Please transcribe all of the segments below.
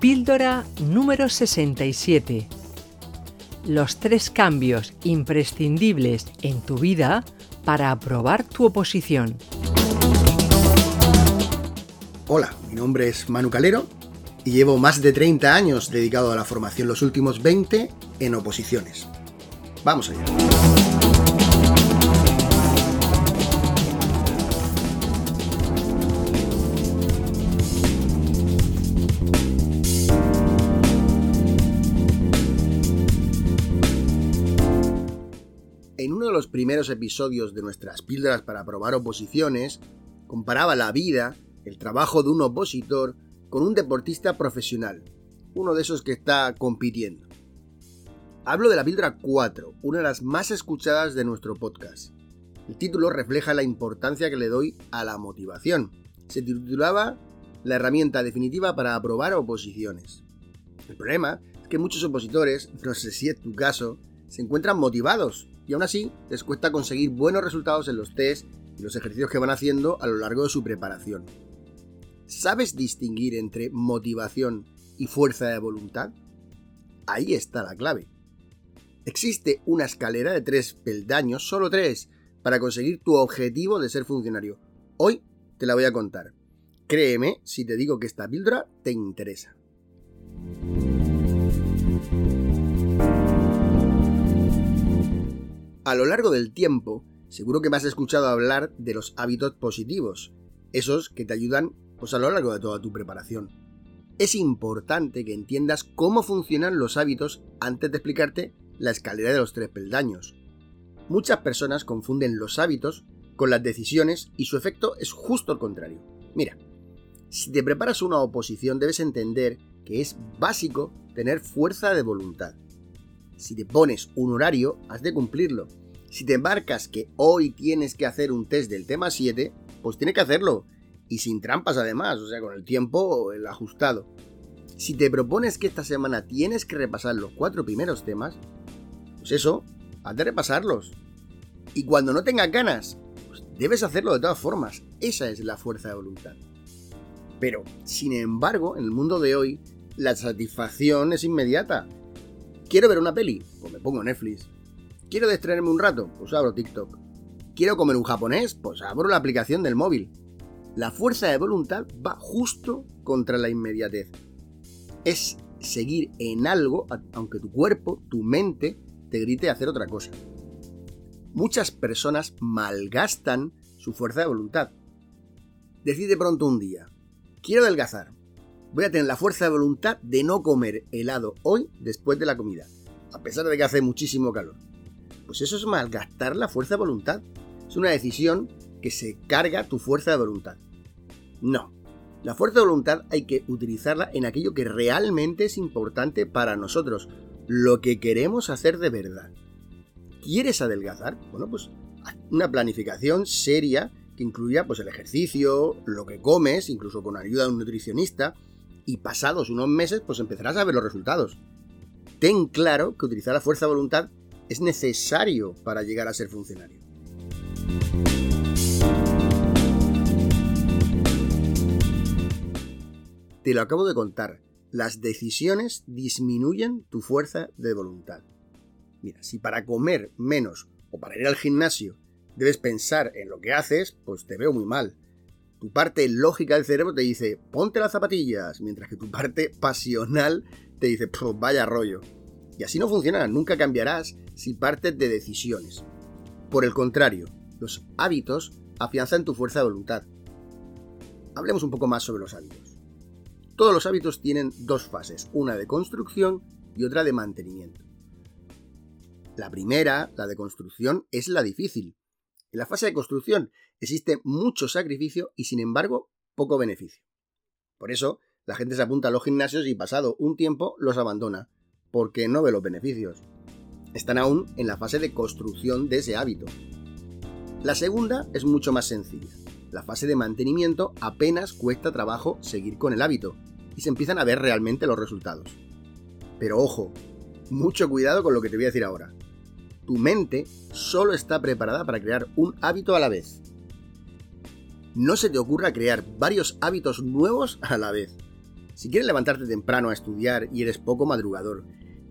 Píldora número 67. Los tres cambios imprescindibles en tu vida para aprobar tu oposición. Hola, mi nombre es Manu Calero y llevo más de 30 años dedicado a la formación, los últimos 20 en oposiciones. Vamos allá. Los primeros episodios de nuestras píldoras para aprobar oposiciones, comparaba la vida, el trabajo de un opositor, con un deportista profesional, uno de esos que está compitiendo. Hablo de la píldora 4, una de las más escuchadas de nuestro podcast. El título refleja la importancia que le doy a la motivación. Se titulaba La herramienta definitiva para aprobar oposiciones. El problema es que muchos opositores, no sé si es tu caso, se encuentran motivados y aún así les cuesta conseguir buenos resultados en los test y los ejercicios que van haciendo a lo largo de su preparación. ¿Sabes distinguir entre motivación y fuerza de voluntad? Ahí está la clave. Existe una escalera de tres peldaños, solo tres, para conseguir tu objetivo de ser funcionario. Hoy te la voy a contar. Créeme si te digo que esta píldora te interesa. A lo largo del tiempo, seguro que me has escuchado hablar de los hábitos positivos, esos que te ayudan pues, a lo largo de toda tu preparación. Es importante que entiendas cómo funcionan los hábitos antes de explicarte la escalera de los tres peldaños. Muchas personas confunden los hábitos con las decisiones y su efecto es justo el contrario. Mira, si te preparas una oposición debes entender que es básico tener fuerza de voluntad. Si te pones un horario, has de cumplirlo. Si te embarcas que hoy tienes que hacer un test del tema 7, pues tienes que hacerlo. Y sin trampas además, o sea, con el tiempo el ajustado. Si te propones que esta semana tienes que repasar los cuatro primeros temas, pues eso, has de repasarlos. Y cuando no tengas ganas, pues debes hacerlo de todas formas. Esa es la fuerza de voluntad. Pero, sin embargo, en el mundo de hoy, la satisfacción es inmediata. ¿Quiero ver una peli? Pues me pongo Netflix. ¿Quiero distraerme un rato? Pues abro TikTok. ¿Quiero comer un japonés? Pues abro la aplicación del móvil. La fuerza de voluntad va justo contra la inmediatez. Es seguir en algo aunque tu cuerpo, tu mente, te grite a hacer otra cosa. Muchas personas malgastan su fuerza de voluntad. Decide pronto un día, quiero adelgazar. Voy a tener la fuerza de voluntad de no comer helado hoy después de la comida, a pesar de que hace muchísimo calor. Pues eso es malgastar la fuerza de voluntad. Es una decisión que se carga tu fuerza de voluntad. No. La fuerza de voluntad hay que utilizarla en aquello que realmente es importante para nosotros, lo que queremos hacer de verdad. ¿Quieres adelgazar? Bueno, pues una planificación seria que incluya pues el ejercicio, lo que comes, incluso con ayuda de un nutricionista, y pasados unos meses pues empezarás a ver los resultados. Ten claro que utilizar la fuerza de voluntad es necesario para llegar a ser funcionario. Te lo acabo de contar, las decisiones disminuyen tu fuerza de voluntad. Mira, si para comer menos o para ir al gimnasio debes pensar en lo que haces, pues te veo muy mal. Tu parte lógica del cerebro te dice, ponte las zapatillas, mientras que tu parte pasional te dice, vaya rollo. Y así no funciona, nunca cambiarás si partes de decisiones. Por el contrario, los hábitos afianzan tu fuerza de voluntad. Hablemos un poco más sobre los hábitos. Todos los hábitos tienen dos fases, una de construcción y otra de mantenimiento. La primera, la de construcción, es la difícil. En la fase de construcción existe mucho sacrificio y sin embargo poco beneficio. Por eso, la gente se apunta a los gimnasios y pasado un tiempo los abandona, porque no ve los beneficios. Están aún en la fase de construcción de ese hábito. La segunda es mucho más sencilla. La fase de mantenimiento apenas cuesta trabajo seguir con el hábito y se empiezan a ver realmente los resultados. Pero ojo, mucho cuidado con lo que te voy a decir ahora. Tu mente solo está preparada para crear un hábito a la vez. No se te ocurra crear varios hábitos nuevos a la vez. Si quieres levantarte temprano a estudiar y eres poco madrugador,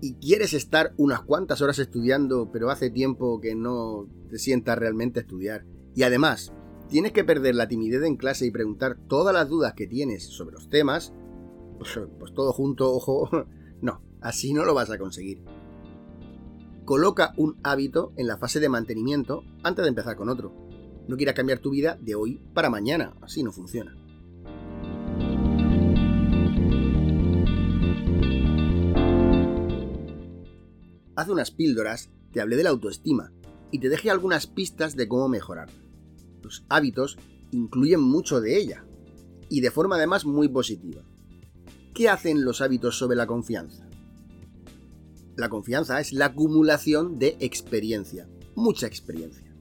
y quieres estar unas cuantas horas estudiando, pero hace tiempo que no te sientas realmente a estudiar, y además tienes que perder la timidez en clase y preguntar todas las dudas que tienes sobre los temas, pues, pues todo junto, ojo, no, así no lo vas a conseguir. Coloca un hábito en la fase de mantenimiento antes de empezar con otro. No quieras cambiar tu vida de hoy para mañana, así no funciona. Hace unas píldoras te hablé de la autoestima y te dejé algunas pistas de cómo mejorar. Los hábitos incluyen mucho de ella y de forma además muy positiva. ¿Qué hacen los hábitos sobre la confianza? La confianza es la acumulación de experiencia, mucha experiencia.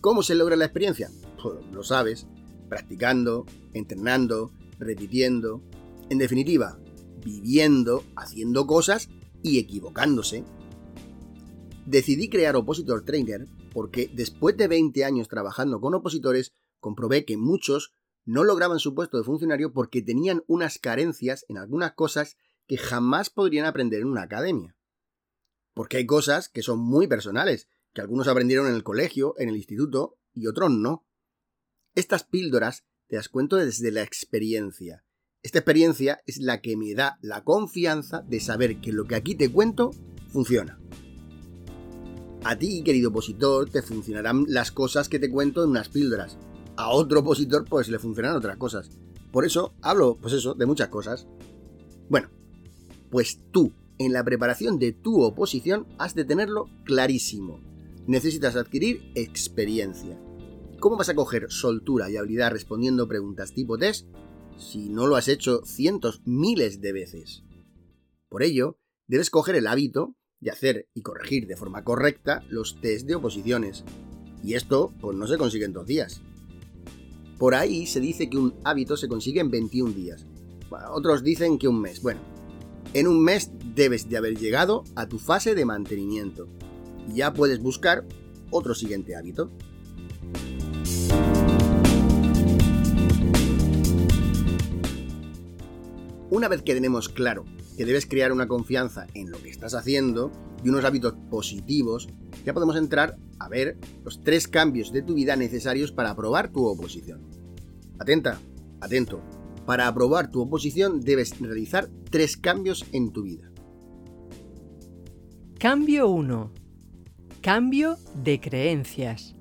¿Cómo se logra la experiencia? Pues lo sabes, practicando, entrenando, repitiendo, en definitiva, viviendo, haciendo cosas y equivocándose Decidí crear Opositor Trainer porque después de 20 años trabajando con opositores, comprobé que muchos no lograban su puesto de funcionario porque tenían unas carencias en algunas cosas que jamás podrían aprender en una academia. Porque hay cosas que son muy personales, que algunos aprendieron en el colegio, en el instituto, y otros no. Estas píldoras te las cuento desde la experiencia. Esta experiencia es la que me da la confianza de saber que lo que aquí te cuento funciona. A ti, querido opositor, te funcionarán las cosas que te cuento en unas píldoras. A otro opositor, pues le funcionarán otras cosas. Por eso hablo, pues eso, de muchas cosas. Bueno, pues tú, en la preparación de tu oposición, has de tenerlo clarísimo. Necesitas adquirir experiencia. ¿Cómo vas a coger soltura y habilidad respondiendo preguntas tipo test si no lo has hecho cientos, miles de veces? Por ello, debes coger el hábito de hacer y corregir de forma correcta los test de oposiciones. Y esto, pues no se consigue en dos días. Por ahí se dice que un hábito se consigue en 21 días. otros dicen que un mes. Bueno, en un mes debes de haber llegado a tu fase de mantenimiento. Ya puedes buscar otro siguiente hábito. Una vez que tenemos claro que debes crear una confianza en lo que estás haciendo y unos hábitos positivos, ya podemos entrar a ver los tres cambios de tu vida necesarios para aprobar tu oposición. Atenta, atento. Para aprobar tu oposición debes realizar tres cambios en tu vida. Cambio 1. Cambio de creencias.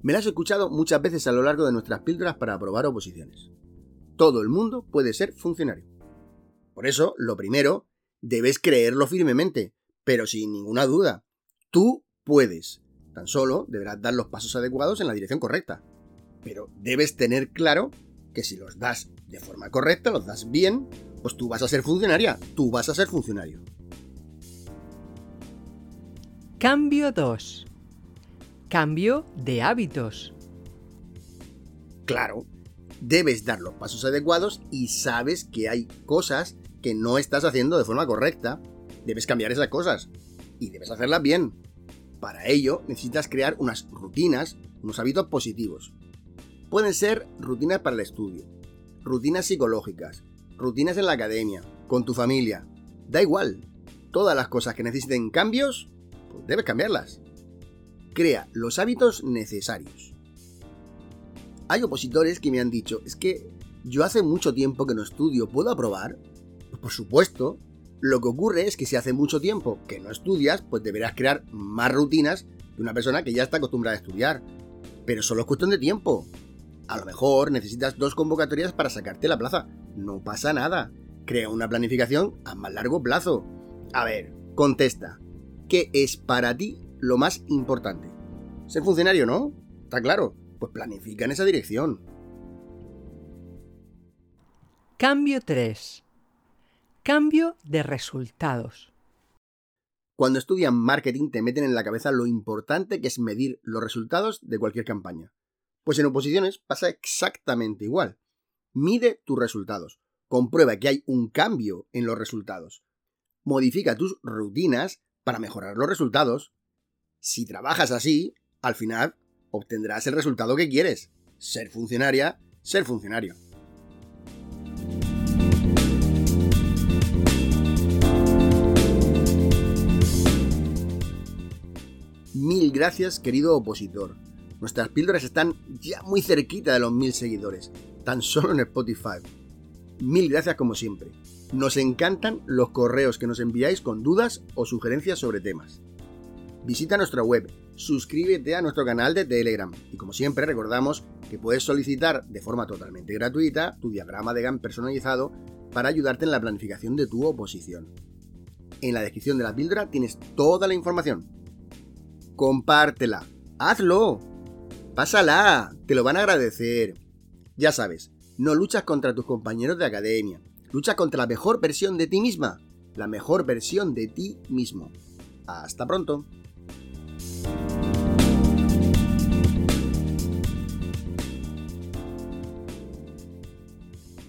Me lo has escuchado muchas veces a lo largo de nuestras píldoras para aprobar oposiciones. Todo el mundo puede ser funcionario. Por eso, lo primero, debes creerlo firmemente, pero sin ninguna duda. Tú puedes. Tan solo deberás dar los pasos adecuados en la dirección correcta. Pero debes tener claro que si los das de forma correcta, los das bien, pues tú vas a ser funcionaria, tú vas a ser funcionario. Cambio 2. Cambio de hábitos. Claro, debes dar los pasos adecuados y sabes que hay cosas que no estás haciendo de forma correcta, debes cambiar esas cosas y debes hacerlas bien. Para ello necesitas crear unas rutinas, unos hábitos positivos. Pueden ser rutinas para el estudio, rutinas psicológicas, rutinas en la academia, con tu familia. Da igual. Todas las cosas que necesiten cambios, pues debes cambiarlas. Crea los hábitos necesarios. Hay opositores que me han dicho, es que yo hace mucho tiempo que no estudio, ¿puedo aprobar? por supuesto, lo que ocurre es que si hace mucho tiempo que no estudias, pues deberás crear más rutinas que una persona que ya está acostumbrada a estudiar. Pero solo es cuestión de tiempo. A lo mejor necesitas dos convocatorias para sacarte la plaza. No pasa nada. Crea una planificación a más largo plazo. A ver, contesta. ¿Qué es para ti lo más importante? Ser funcionario, ¿no? Está claro. Pues planifica en esa dirección. Cambio 3. Cambio de resultados. Cuando estudian marketing te meten en la cabeza lo importante que es medir los resultados de cualquier campaña. Pues en oposiciones pasa exactamente igual. Mide tus resultados. Comprueba que hay un cambio en los resultados. Modifica tus rutinas para mejorar los resultados. Si trabajas así, al final obtendrás el resultado que quieres. Ser funcionaria, ser funcionario. Mil gracias, querido opositor. Nuestras píldoras están ya muy cerquita de los mil seguidores, tan solo en Spotify. Mil gracias como siempre. Nos encantan los correos que nos enviáis con dudas o sugerencias sobre temas. Visita nuestra web, suscríbete a nuestro canal de Telegram y como siempre recordamos que puedes solicitar de forma totalmente gratuita tu diagrama de GAN personalizado para ayudarte en la planificación de tu oposición. En la descripción de la píldora tienes toda la información compártela, hazlo, pásala, te lo van a agradecer. Ya sabes, no luchas contra tus compañeros de academia, luchas contra la mejor versión de ti misma, la mejor versión de ti mismo. Hasta pronto.